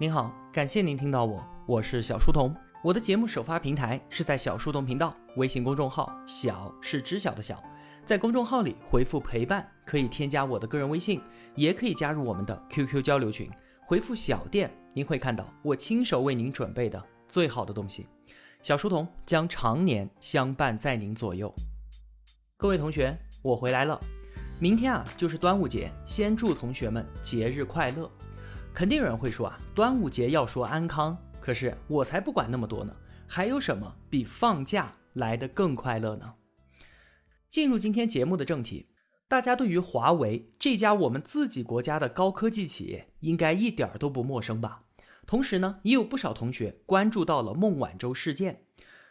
您好，感谢您听到我，我是小书童。我的节目首发平台是在小书童频道微信公众号，小是知晓的小，在公众号里回复陪伴，可以添加我的个人微信，也可以加入我们的 QQ 交流群。回复小店，您会看到我亲手为您准备的最好的东西。小书童将常年相伴在您左右。各位同学，我回来了。明天啊，就是端午节，先祝同学们节日快乐。肯定有人会说啊，端午节要说安康，可是我才不管那么多呢。还有什么比放假来得更快乐呢？进入今天节目的正题，大家对于华为这家我们自己国家的高科技企业，应该一点都不陌生吧？同时呢，也有不少同学关注到了孟晚舟事件。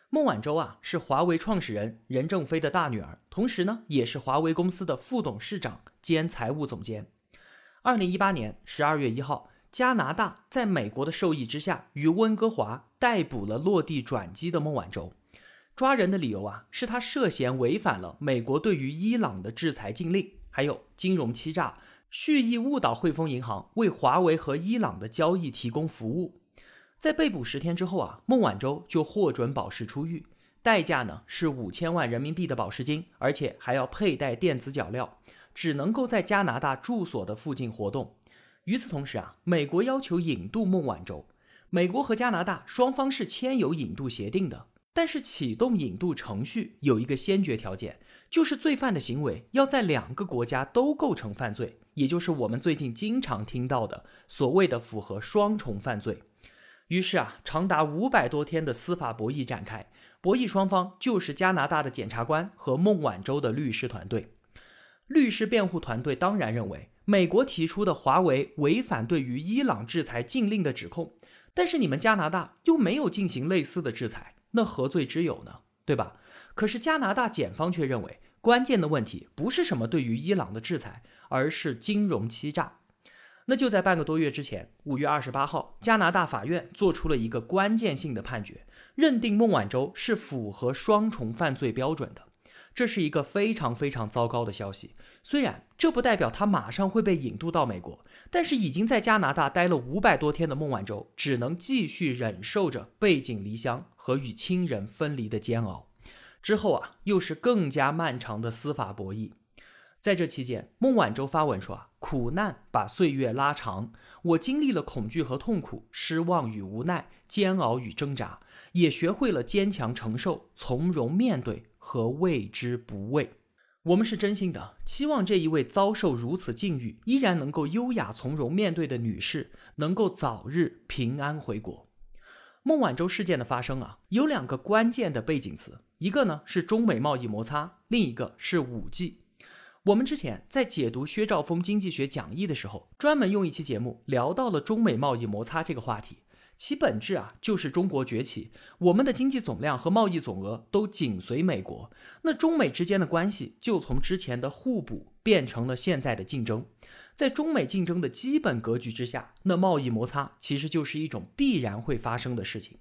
孟晚舟啊，是华为创始人任正非的大女儿，同时呢，也是华为公司的副董事长兼财务总监。二零一八年十二月一号，加拿大在美国的授意之下，于温哥华逮捕了落地转机的孟晚舟。抓人的理由啊，是他涉嫌违反了美国对于伊朗的制裁禁令，还有金融欺诈、蓄意误导汇丰银行为华为和伊朗的交易提供服务。在被捕十天之后啊，孟晚舟就获准保释出狱，代价呢是五千万人民币的保释金，而且还要佩戴电子脚镣，只能够在加拿大住所的附近活动。与此同时啊，美国要求引渡孟晚舟，美国和加拿大双方是签有引渡协定的，但是启动引渡程序有一个先决条件，就是罪犯的行为要在两个国家都构成犯罪，也就是我们最近经常听到的所谓的符合双重犯罪。于是啊，长达五百多天的司法博弈展开，博弈双方就是加拿大的检察官和孟晚舟的律师团队。律师辩护团队当然认为，美国提出的华为违反对于伊朗制裁禁令的指控，但是你们加拿大又没有进行类似的制裁，那何罪之有呢？对吧？可是加拿大检方却认为，关键的问题不是什么对于伊朗的制裁，而是金融欺诈。那就在半个多月之前，五月二十八号，加拿大法院做出了一个关键性的判决，认定孟晚舟是符合双重犯罪标准的。这是一个非常非常糟糕的消息。虽然这不代表他马上会被引渡到美国，但是已经在加拿大待了五百多天的孟晚舟，只能继续忍受着背井离乡和与亲人分离的煎熬。之后啊，又是更加漫长的司法博弈。在这期间，孟晚舟发文说：“啊，苦难把岁月拉长，我经历了恐惧和痛苦、失望与无奈、煎熬与挣扎，也学会了坚强承受、从容面对和畏之不畏。”我们是真心的期望这一位遭受如此境遇依然能够优雅从容面对的女士，能够早日平安回国。孟晚舟事件的发生啊，有两个关键的背景词，一个呢是中美贸易摩擦，另一个是五 G。我们之前在解读薛兆丰经济学讲义的时候，专门用一期节目聊到了中美贸易摩擦这个话题。其本质啊，就是中国崛起，我们的经济总量和贸易总额都紧随美国，那中美之间的关系就从之前的互补变成了现在的竞争。在中美竞争的基本格局之下，那贸易摩擦其实就是一种必然会发生的事情。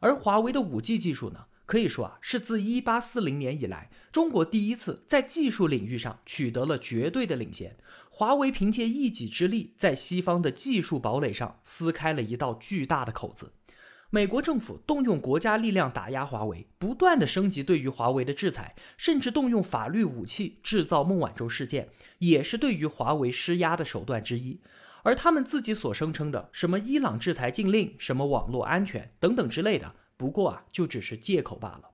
而华为的五 G 技术呢？可以说啊，是自一八四零年以来，中国第一次在技术领域上取得了绝对的领先。华为凭借一己之力，在西方的技术堡垒上撕开了一道巨大的口子。美国政府动用国家力量打压华为，不断的升级对于华为的制裁，甚至动用法律武器制造孟晚舟事件，也是对于华为施压的手段之一。而他们自己所声称的什么伊朗制裁禁令、什么网络安全等等之类的。不过啊，就只是借口罢了。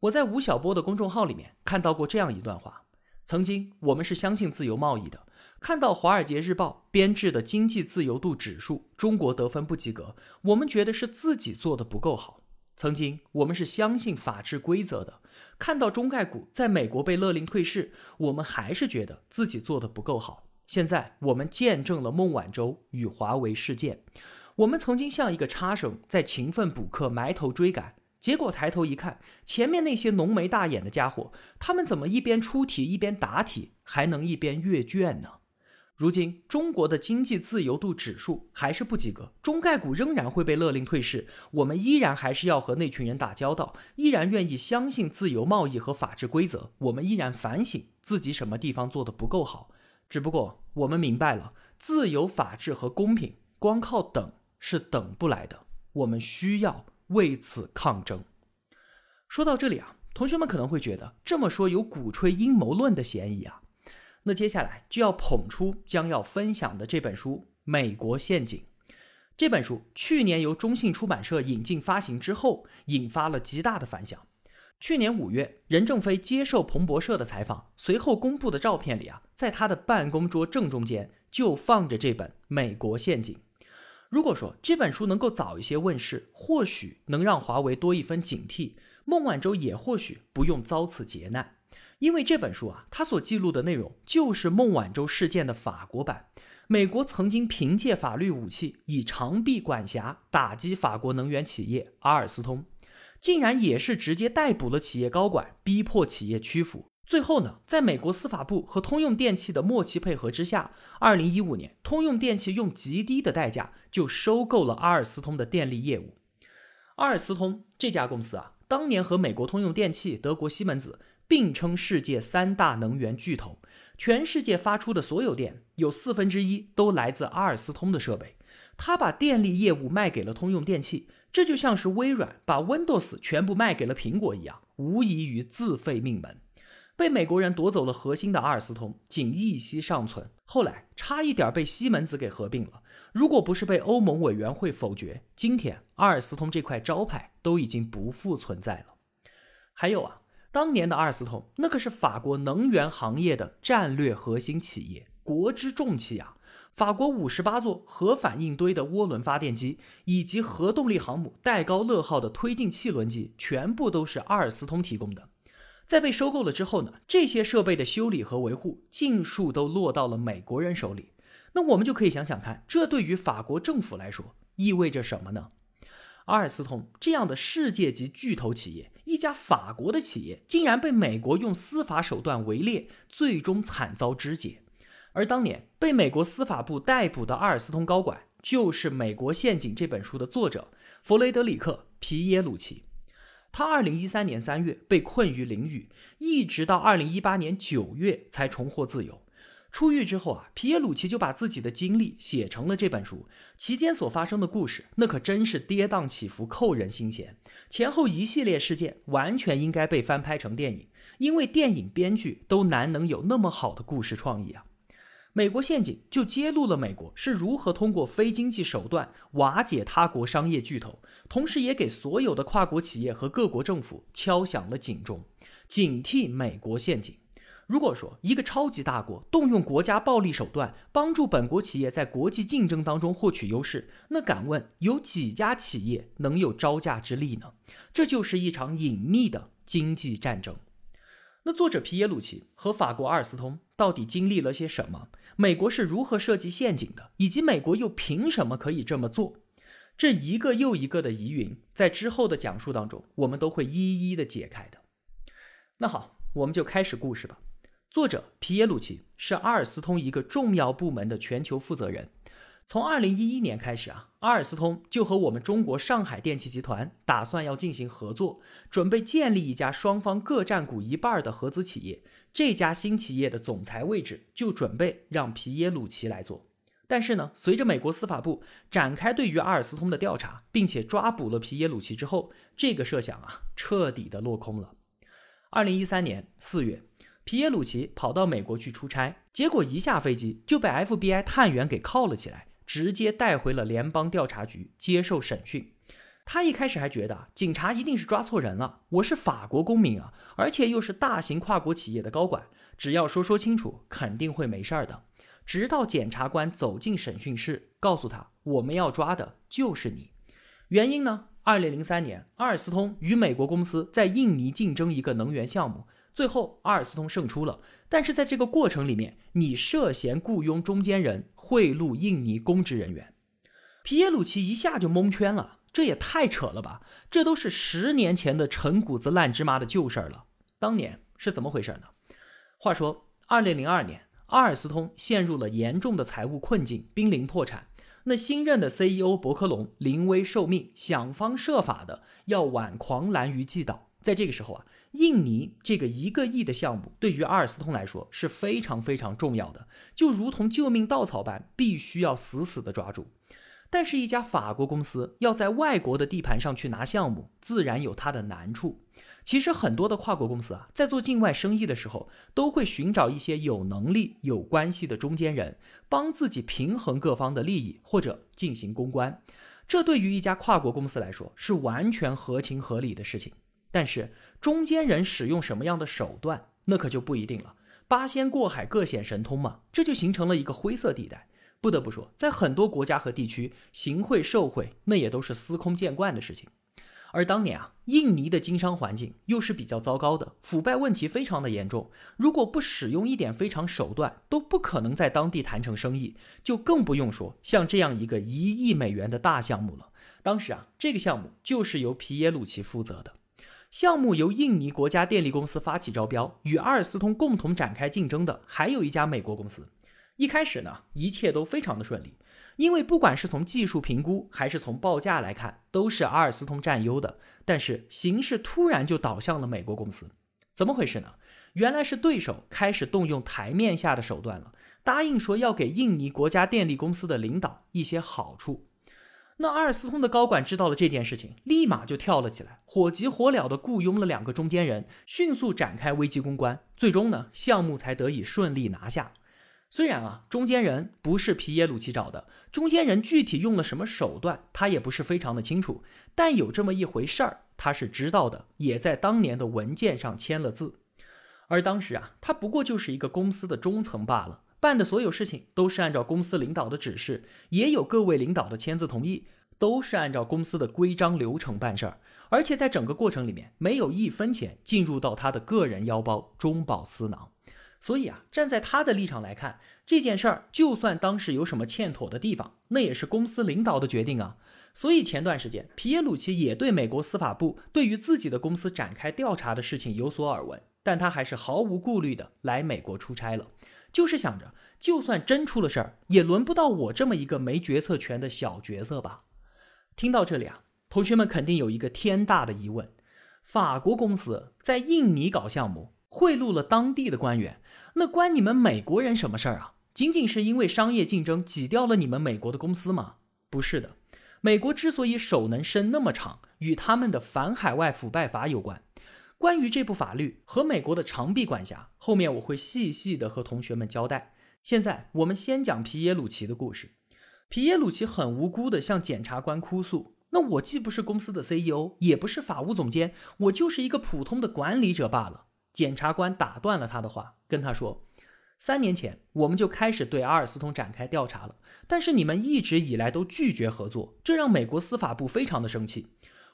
我在吴晓波的公众号里面看到过这样一段话：曾经我们是相信自由贸易的，看到《华尔街日报》编制的经济自由度指数，中国得分不及格，我们觉得是自己做的不够好。曾经我们是相信法治规则的，看到中概股在美国被勒令退市，我们还是觉得自己做的不够好。现在我们见证了孟晚舟与华为事件。我们曾经像一个差生，在勤奋补课、埋头追赶，结果抬头一看，前面那些浓眉大眼的家伙，他们怎么一边出题一边答题，还能一边阅卷呢？如今中国的经济自由度指数还是不及格，中概股仍然会被勒令退市，我们依然还是要和那群人打交道，依然愿意相信自由贸易和法治规则，我们依然反省自己什么地方做的不够好。只不过我们明白了，自由、法治和公平，光靠等。是等不来的，我们需要为此抗争。说到这里啊，同学们可能会觉得这么说有鼓吹阴谋论的嫌疑啊。那接下来就要捧出将要分享的这本书《美国陷阱》。这本书去年由中信出版社引进发行之后，引发了极大的反响。去年五月，任正非接受彭博社的采访，随后公布的照片里啊，在他的办公桌正中间就放着这本《美国陷阱》。如果说这本书能够早一些问世，或许能让华为多一分警惕，孟晚舟也或许不用遭此劫难。因为这本书啊，它所记录的内容就是孟晚舟事件的法国版。美国曾经凭借法律武器以长臂管辖打击法国能源企业阿尔斯通，竟然也是直接逮捕了企业高管，逼迫企业屈服。最后呢，在美国司法部和通用电气的默契配合之下，二零一五年，通用电气用极低的代价就收购了阿尔斯通的电力业务。阿尔斯通这家公司啊，当年和美国通用电气、德国西门子并称世界三大能源巨头。全世界发出的所有电有四分之一都来自阿尔斯通的设备，他把电力业务卖给了通用电气，这就像是微软把 Windows 全部卖给了苹果一样，无异于自废命门。被美国人夺走了核心的阿尔斯通，仅一息尚存，后来差一点被西门子给合并了。如果不是被欧盟委员会否决，今天阿尔斯通这块招牌都已经不复存在了。还有啊。当年的阿尔斯通，那可是法国能源行业的战略核心企业，国之重器啊！法国五十八座核反应堆的涡轮发电机，以及核动力航母戴高乐号的推进器轮机，全部都是阿尔斯通提供的。在被收购了之后呢，这些设备的修理和维护，尽数都落到了美国人手里。那我们就可以想想看，这对于法国政府来说意味着什么呢？阿尔斯通这样的世界级巨头企业。一家法国的企业竟然被美国用司法手段围猎，最终惨遭肢解。而当年被美国司法部逮捕的阿尔斯通高管，就是《美国陷阱》这本书的作者弗雷德里克·皮耶鲁奇。他二零一三年三月被困于囹圄，一直到二零一八年九月才重获自由。出狱之后啊，皮耶鲁奇就把自己的经历写成了这本书。期间所发生的故事，那可真是跌宕起伏，扣人心弦。前后一系列事件，完全应该被翻拍成电影，因为电影编剧都难能有那么好的故事创意啊。美国陷阱就揭露了美国是如何通过非经济手段瓦解他国商业巨头，同时也给所有的跨国企业和各国政府敲响了警钟，警惕美国陷阱。如果说一个超级大国动用国家暴力手段帮助本国企业在国际竞争当中获取优势，那敢问有几家企业能有招架之力呢？这就是一场隐秘的经济战争。那作者皮耶鲁奇和法国阿尔斯通到底经历了些什么？美国是如何设计陷阱的？以及美国又凭什么可以这么做？这一个又一个的疑云，在之后的讲述当中，我们都会一一的解开的。那好，我们就开始故事吧。作者皮耶鲁奇是阿尔斯通一个重要部门的全球负责人。从二零一一年开始啊，阿尔斯通就和我们中国上海电气集团打算要进行合作，准备建立一家双方各占股一半的合资企业。这家新企业的总裁位置就准备让皮耶鲁奇来做。但是呢，随着美国司法部展开对于阿尔斯通的调查，并且抓捕了皮耶鲁奇之后，这个设想啊，彻底的落空了。二零一三年四月。皮耶鲁奇跑到美国去出差，结果一下飞机就被 FBI 探员给铐了起来，直接带回了联邦调查局接受审讯。他一开始还觉得警察一定是抓错人了，我是法国公民啊，而且又是大型跨国企业的高管，只要说说清楚，肯定会没事儿的。直到检察官走进审讯室，告诉他我们要抓的就是你。原因呢？二零零三年，阿尔斯通与美国公司在印尼竞争一个能源项目。最后，阿尔斯通胜出了，但是在这个过程里面，你涉嫌雇佣中间人贿赂印尼公职人员。皮耶鲁奇一下就蒙圈了，这也太扯了吧！这都是十年前的陈谷子烂芝麻的旧事儿了。当年是怎么回事呢？话说，二零零二年，阿尔斯通陷入了严重的财务困境，濒临破产。那新任的 CEO 伯克隆临危受命，想方设法的要挽狂澜于既倒。在这个时候啊。印尼这个一个亿的项目对于阿尔斯通来说是非常非常重要的，就如同救命稻草般，必须要死死的抓住。但是，一家法国公司要在外国的地盘上去拿项目，自然有它的难处。其实，很多的跨国公司啊，在做境外生意的时候，都会寻找一些有能力、有关系的中间人，帮自己平衡各方的利益，或者进行公关。这对于一家跨国公司来说，是完全合情合理的事情。但是，中间人使用什么样的手段，那可就不一定了。八仙过海，各显神通嘛，这就形成了一个灰色地带。不得不说，在很多国家和地区，行贿受贿那也都是司空见惯的事情。而当年啊，印尼的经商环境又是比较糟糕的，腐败问题非常的严重。如果不使用一点非常手段，都不可能在当地谈成生意，就更不用说像这样一个一亿美元的大项目了。当时啊，这个项目就是由皮耶鲁奇负责的，项目由印尼国家电力公司发起招标，与阿尔斯通共同展开竞争的还有一家美国公司。一开始呢，一切都非常的顺利，因为不管是从技术评估还是从报价来看，都是阿尔斯通占优的。但是形势突然就倒向了美国公司，怎么回事呢？原来是对手开始动用台面下的手段了，答应说要给印尼国家电力公司的领导一些好处。那阿尔斯通的高管知道了这件事情，立马就跳了起来，火急火燎的雇佣了两个中间人，迅速展开危机公关，最终呢，项目才得以顺利拿下。虽然啊，中间人不是皮耶鲁奇找的，中间人具体用了什么手段，他也不是非常的清楚，但有这么一回事儿，他是知道的，也在当年的文件上签了字。而当时啊，他不过就是一个公司的中层罢了，办的所有事情都是按照公司领导的指示，也有各位领导的签字同意，都是按照公司的规章流程办事儿，而且在整个过程里面，没有一分钱进入到他的个人腰包，中饱私囊。所以啊，站在他的立场来看，这件事儿就算当时有什么欠妥的地方，那也是公司领导的决定啊。所以前段时间，皮耶鲁奇也对美国司法部对于自己的公司展开调查的事情有所耳闻，但他还是毫无顾虑的来美国出差了，就是想着，就算真出了事儿，也轮不到我这么一个没决策权的小角色吧。听到这里啊，同学们肯定有一个天大的疑问：法国公司在印尼搞项目？贿赂了当地的官员，那关你们美国人什么事儿啊？仅仅是因为商业竞争挤掉了你们美国的公司吗？不是的，美国之所以手能伸那么长，与他们的反海外腐败法有关。关于这部法律和美国的长臂管辖，后面我会细细的和同学们交代。现在我们先讲皮耶鲁奇的故事。皮耶鲁奇很无辜的向检察官哭诉：“那我既不是公司的 CEO，也不是法务总监，我就是一个普通的管理者罢了。”检察官打断了他的话，跟他说：“三年前我们就开始对阿尔斯通展开调查了，但是你们一直以来都拒绝合作，这让美国司法部非常的生气。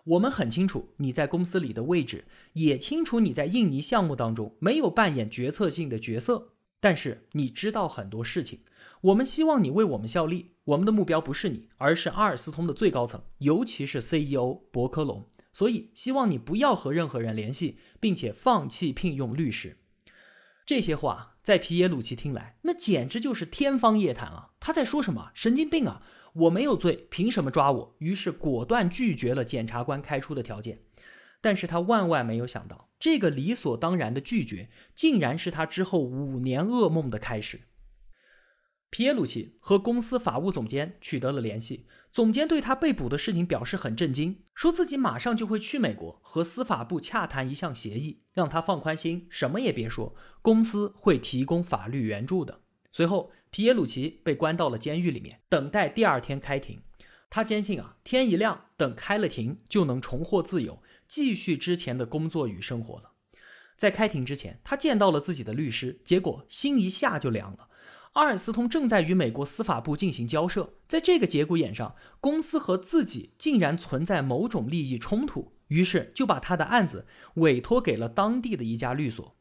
我们很清楚你在公司里的位置，也清楚你在印尼项目当中没有扮演决策性的角色，但是你知道很多事情。我们希望你为我们效力，我们的目标不是你，而是阿尔斯通的最高层，尤其是 CEO 伯科隆。”所以，希望你不要和任何人联系，并且放弃聘用律师。这些话在皮耶鲁奇听来，那简直就是天方夜谭啊！他在说什么？神经病啊！我没有罪，凭什么抓我？于是果断拒绝了检察官开出的条件。但是他万万没有想到，这个理所当然的拒绝，竟然是他之后五年噩梦的开始。皮耶鲁奇和公司法务总监取得了联系。总监对他被捕的事情表示很震惊，说自己马上就会去美国和司法部洽谈一项协议，让他放宽心，什么也别说，公司会提供法律援助的。随后，皮耶鲁奇被关到了监狱里面，等待第二天开庭。他坚信啊，天一亮，等开了庭，就能重获自由，继续之前的工作与生活了。在开庭之前，他见到了自己的律师，结果心一下就凉了。阿尔斯通正在与美国司法部进行交涉，在这个节骨眼上，公司和自己竟然存在某种利益冲突，于是就把他的案子委托给了当地的一家律所。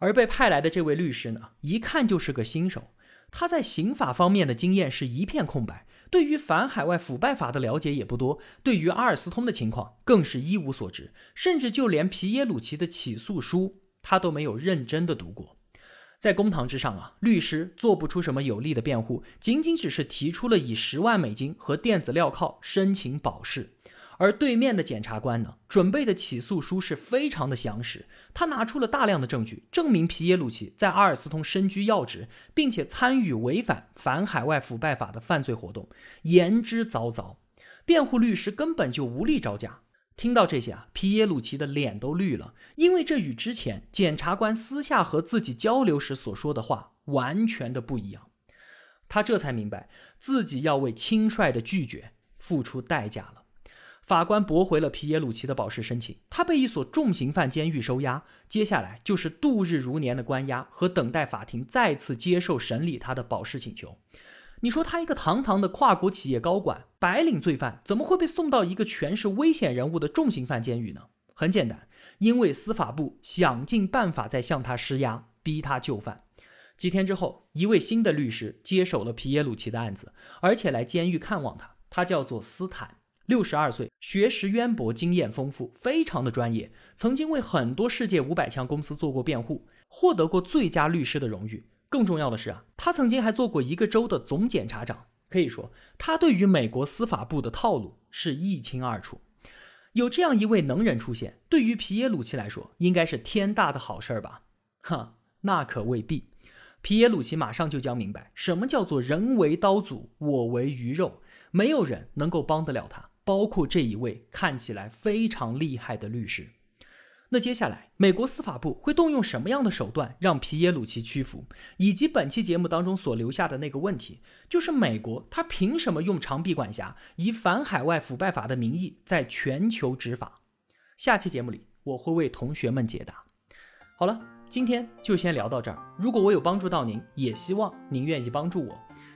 而被派来的这位律师呢，一看就是个新手，他在刑法方面的经验是一片空白，对于反海外腐败法的了解也不多，对于阿尔斯通的情况更是一无所知，甚至就连皮耶鲁奇的起诉书他都没有认真的读过。在公堂之上啊，律师做不出什么有力的辩护，仅仅只是提出了以十万美金和电子镣铐申请保释。而对面的检察官呢，准备的起诉书是非常的详实，他拿出了大量的证据，证明皮耶鲁齐在阿尔斯通身居要职，并且参与违反反海外腐败法的犯罪活动，言之凿凿。辩护律师根本就无力招架。听到这些啊，皮耶鲁齐的脸都绿了，因为这与之前检察官私下和自己交流时所说的话完全的不一样。他这才明白自己要为轻率的拒绝付出代价了。法官驳回了皮耶鲁齐的保释申请，他被一所重刑犯监狱收押，接下来就是度日如年的关押和等待法庭再次接受审理他的保释请求。你说他一个堂堂的跨国企业高管、白领罪犯，怎么会被送到一个全是危险人物的重刑犯监狱呢？很简单，因为司法部想尽办法在向他施压，逼他就范。几天之后，一位新的律师接手了皮耶鲁齐的案子，而且来监狱看望他，他叫做斯坦。六十二岁，学识渊博，经验丰富，非常的专业，曾经为很多世界五百强公司做过辩护，获得过最佳律师的荣誉。更重要的是啊，他曾经还做过一个州的总检察长，可以说他对于美国司法部的套路是一清二楚。有这样一位能人出现，对于皮耶鲁齐来说，应该是天大的好事儿吧？哈，那可未必。皮耶鲁齐马上就将明白，什么叫做人为刀俎，我为鱼肉，没有人能够帮得了他。包括这一位看起来非常厉害的律师，那接下来美国司法部会动用什么样的手段让皮耶鲁齐屈服？以及本期节目当中所留下的那个问题，就是美国他凭什么用长臂管辖，以反海外腐败法的名义在全球执法？下期节目里我会为同学们解答。好了，今天就先聊到这儿。如果我有帮助到您，也希望您愿意帮助我。